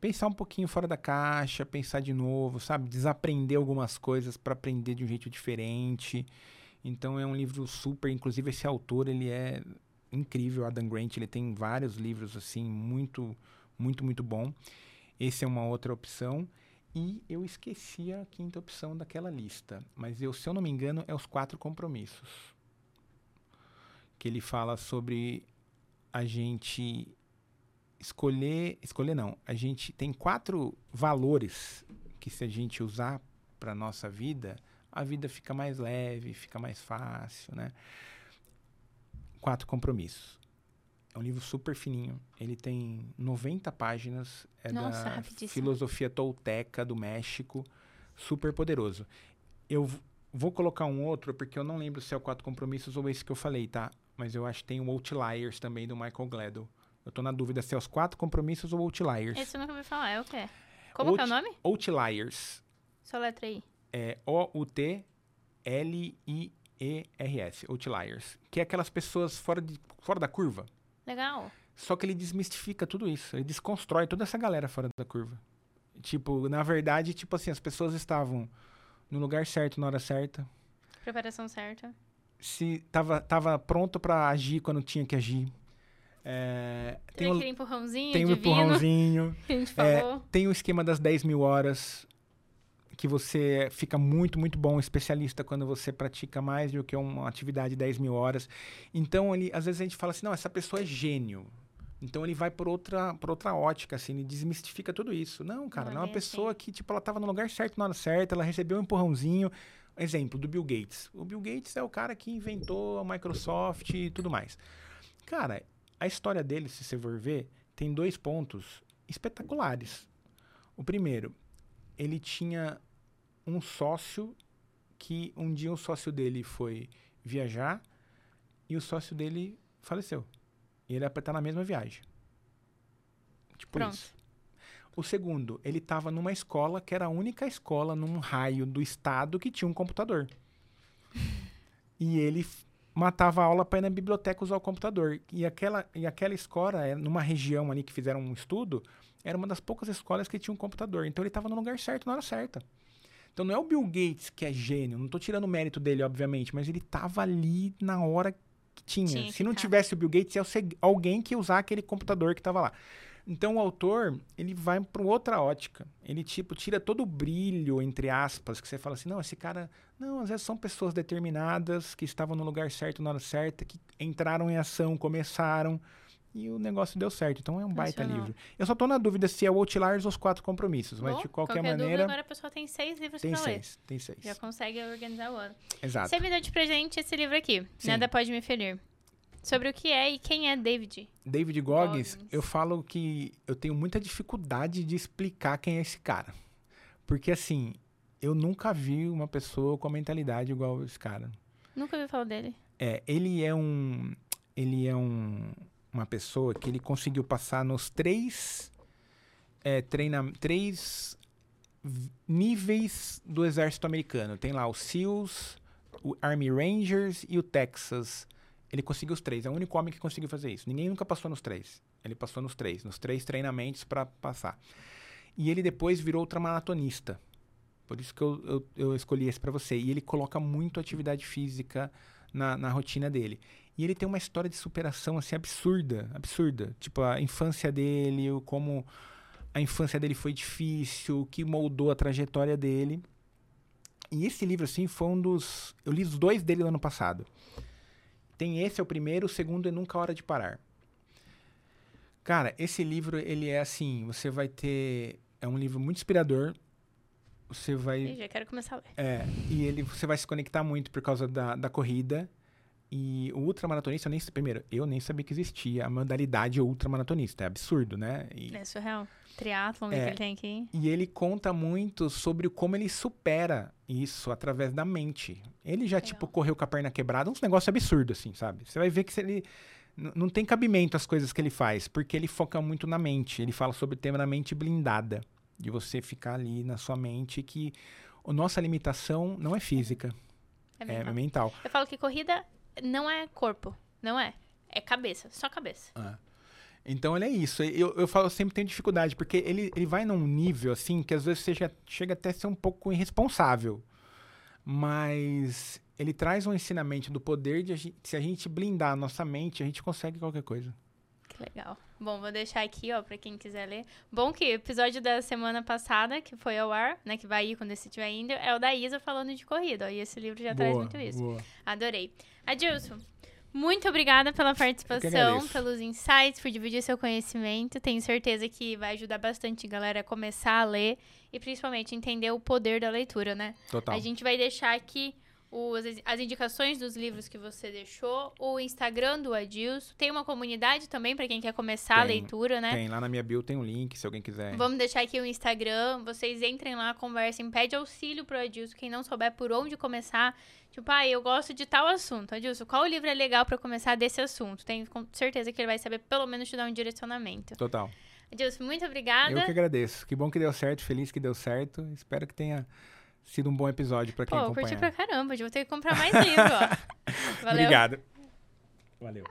pensar um pouquinho fora da caixa, pensar de novo, sabe, desaprender algumas coisas para aprender de um jeito diferente. Então é um livro super, inclusive esse autor, ele é incrível, Adam Grant, ele tem vários livros assim muito, muito, muito bom. Esse é uma outra opção. E eu esqueci a quinta opção daquela lista. Mas eu, se eu não me engano, é os quatro compromissos. Que ele fala sobre a gente escolher. Escolher não. A gente tem quatro valores que se a gente usar para nossa vida, a vida fica mais leve, fica mais fácil, né? Quatro compromissos. É um livro super fininho. Ele tem 90 páginas. É Nossa, da rapidíssimo. filosofia tolteca do México. Super poderoso. Eu vou colocar um outro, porque eu não lembro se é o Quatro Compromissos ou esse que eu falei, tá? Mas eu acho que tem o Outliers também, do Michael Gladwell. Eu tô na dúvida se é os Quatro Compromissos ou Outliers. Esse eu nunca ouvi falar, é o quê? Como que é o nome? Outliers. Só letra aí. É O-U-T-L-I-E-R-S. Outliers. Que é aquelas pessoas fora, de, fora da curva. Legal. Só que ele desmistifica tudo isso. Ele desconstrói toda essa galera fora da curva. Tipo, na verdade, tipo assim, as pessoas estavam no lugar certo na hora certa. Preparação certa. Se tava, tava pronto pra agir quando tinha que agir. É, tem Tem aquele empurrãozinho tem o divino empurrãozinho. que a gente É, falou. tem o esquema das 10 mil horas. Que você fica muito, muito bom, especialista, quando você pratica mais do que uma atividade de 10 mil horas. Então, ele, às vezes a gente fala assim, não, essa pessoa é gênio. Então ele vai por outra, por outra ótica, assim, ele desmistifica tudo isso. Não, cara, Não é não é uma pessoa assim. que, tipo, ela tava no lugar certo na hora certa, ela recebeu um empurrãozinho. Exemplo do Bill Gates. O Bill Gates é o cara que inventou a Microsoft e tudo mais. Cara, a história dele, se você for ver, tem dois pontos espetaculares. O primeiro, ele tinha um sócio que um dia o sócio dele foi viajar e o sócio dele faleceu. E ele ia estar na mesma viagem. Tipo Pronto. isso. O segundo, ele estava numa escola que era a única escola num raio do estado que tinha um computador. e ele matava a aula para ir na biblioteca usar o computador. E aquela, e aquela escola, é numa região ali que fizeram um estudo, era uma das poucas escolas que tinha um computador. Então ele estava no lugar certo na hora certa. Então não é o Bill Gates que é gênio, não tô tirando o mérito dele, obviamente, mas ele tava ali na hora que tinha. Tinha Se não tá. tivesse o Bill Gates, ia ser alguém que ia usar aquele computador que tava lá. Então o autor, ele vai para outra ótica. Ele tipo tira todo o brilho entre aspas que você fala assim, não, esse cara, não, às vezes são pessoas determinadas que estavam no lugar certo na hora certa, que entraram em ação, começaram e o negócio deu certo. Então é um baita livro. Eu só tô na dúvida se é o Outliers ou os quatro compromissos, mas Bom, de qualquer, dúvida, maneira agora a pessoa tem seis livros tem pra ler. seis, tem seis. Já consegue organizar o ano. Exato. Você me deu de presente esse livro aqui. Sim. Nada pode me ferir. Sobre o que é e quem é David. David Goggins, Goggins. eu falo que eu tenho muita dificuldade de explicar quem é esse cara. Porque assim, eu nunca vi uma pessoa com a mentalidade igual esse cara. Nunca ouvi falar dele. É, ele é um ele é um uma pessoa que ele conseguiu passar nos três é, treina, três níveis do exército americano. Tem lá o SEALs, o Army Rangers e o Texas. Ele conseguiu os três. É o único homem que conseguiu fazer isso. Ninguém nunca passou nos três. Ele passou nos três, nos três treinamentos para passar. E ele depois virou ultramaratonista. Por isso que eu, eu, eu escolhi esse para você. E ele coloca muito atividade física na, na rotina dele. E ele tem uma história de superação assim absurda, absurda. Tipo a infância dele, como a infância dele foi difícil, o que moldou a trajetória dele. E esse livro assim foi um dos, eu li os dois dele no ano passado. Tem esse é o primeiro, o segundo é Nunca Hora de Parar. Cara, esse livro ele é assim, você vai ter é um livro muito inspirador. Você vai Ih, já quero começar a ler. é, e ele você vai se conectar muito por causa da, da corrida. E o ultramaratonista, eu nem, primeiro, eu nem sabia que existia a modalidade ultramaratonista. É absurdo, né? E, É surreal. Triatlon que É. ele tem aqui. e ele conta muito sobre como ele supera isso através da mente. Ele já, tipo, correu com a perna quebrada, uns negócios absurdos, assim, sabe? Você vai ver que ele. não tem cabimento as coisas que ele faz, porque ele foca muito na mente. Ele fala sobre o tema da mente blindada, de você ficar ali na sua mente que a nossa limitação não é física, é mental. É mental. Eu falo que corrida não é corpo, não é. É cabeça, só cabeça. Ah. Então ele é isso. Eu, eu falo, eu sempre tenho dificuldade, porque ele, ele vai num nível assim que às vezes você já chega até a ser um pouco irresponsável. Mas ele traz um ensinamento do poder de a gente, se a gente blindar a nossa mente, a gente consegue qualquer coisa. Que legal. Bom, vou deixar aqui, ó, para quem quiser ler. Bom que o episódio da semana passada, que foi ao ar, né, que vai ir quando esse estiver indo, é o da Isa falando de corrida, ó, e esse livro já boa, traz muito isso. Boa. Adorei. Adilson, muito obrigada pela participação, pelos insights, por dividir seu conhecimento. Tenho certeza que vai ajudar bastante a galera a começar a ler e principalmente entender o poder da leitura, né? Total. A gente vai deixar aqui os, as indicações dos livros que você deixou, o Instagram do Adilson. Tem uma comunidade também para quem quer começar tem, a leitura, né? Tem, lá na minha bio tem um link, se alguém quiser. Vamos deixar aqui o Instagram, vocês entrem lá, conversem, pede auxílio pro Adilson, quem não souber por onde começar. Tipo, ah, eu gosto de tal assunto. Adilson, qual livro é legal para começar desse assunto? Tenho certeza que ele vai saber pelo menos te dar um direcionamento. Total. Adilson, muito obrigada. Eu que agradeço. Que bom que deu certo, feliz que deu certo. Espero que tenha sido um bom episódio para quem Pô, acompanha. Pô, curti pra caramba. Já vou ter que comprar mais livro, ó. Valeu. Obrigado. Valeu.